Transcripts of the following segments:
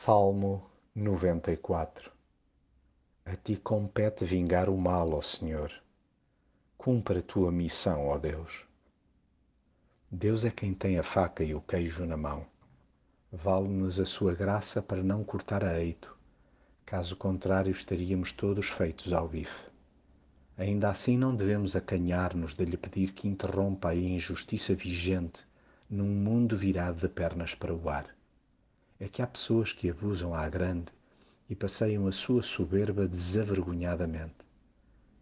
Salmo 94 A ti compete vingar o mal, ó Senhor. Cumpre a tua missão, ó Deus. Deus é quem tem a faca e o queijo na mão. Vale-nos a sua graça para não cortar a eito. Caso contrário, estaríamos todos feitos ao bife. Ainda assim, não devemos acanhar-nos de lhe pedir que interrompa a injustiça vigente num mundo virado de pernas para o ar é que há pessoas que abusam à grande e passeiam a sua soberba desavergonhadamente.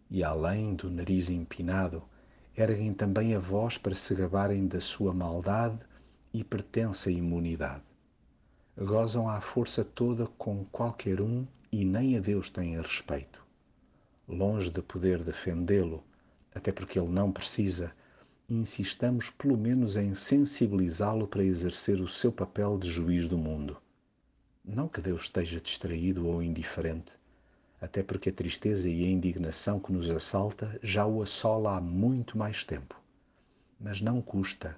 E além do nariz empinado, erguem também a voz para se gabarem da sua maldade e pertença imunidade. Gozam à força toda com qualquer um e nem a Deus têm respeito. Longe de poder defendê-lo, até porque ele não precisa, insistamos pelo menos em sensibilizá-lo para exercer o seu papel de juiz do mundo. Não que Deus esteja distraído ou indiferente, até porque a tristeza e a indignação que nos assalta já o assola há muito mais tempo. Mas não custa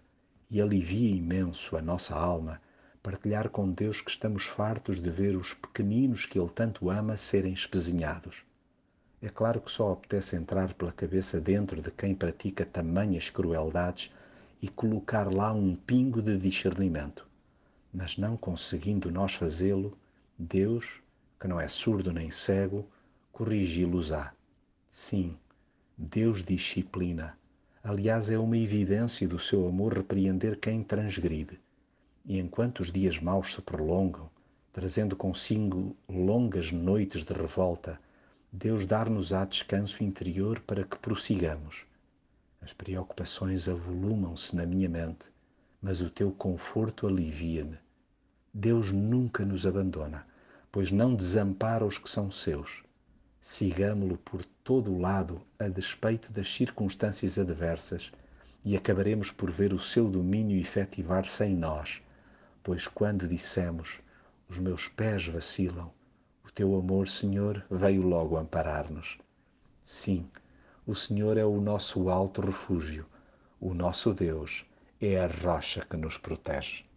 e alivia imenso a nossa alma partilhar com Deus que estamos fartos de ver os pequeninos que Ele tanto ama serem espezinhados é claro que só apetece entrar pela cabeça dentro de quem pratica tamanhas crueldades e colocar lá um pingo de discernimento. Mas não conseguindo nós fazê-lo, Deus, que não é surdo nem cego, corrigi-los-á. Sim, Deus disciplina. Aliás, é uma evidência do seu amor repreender quem transgride. E enquanto os dias maus se prolongam, trazendo consigo longas noites de revolta, Deus dar-nos-á descanso interior para que prossigamos. As preocupações avolumam-se na minha mente, mas o teu conforto alivia-me. Deus nunca nos abandona, pois não desampara os que são seus. Sigamo-lo por todo o lado, a despeito das circunstâncias adversas, e acabaremos por ver o seu domínio efetivar-se em nós, pois quando dissemos: Os meus pés vacilam, o teu amor, Senhor, veio logo amparar-nos. Sim, o Senhor é o nosso alto refúgio, o nosso Deus é a rocha que nos protege.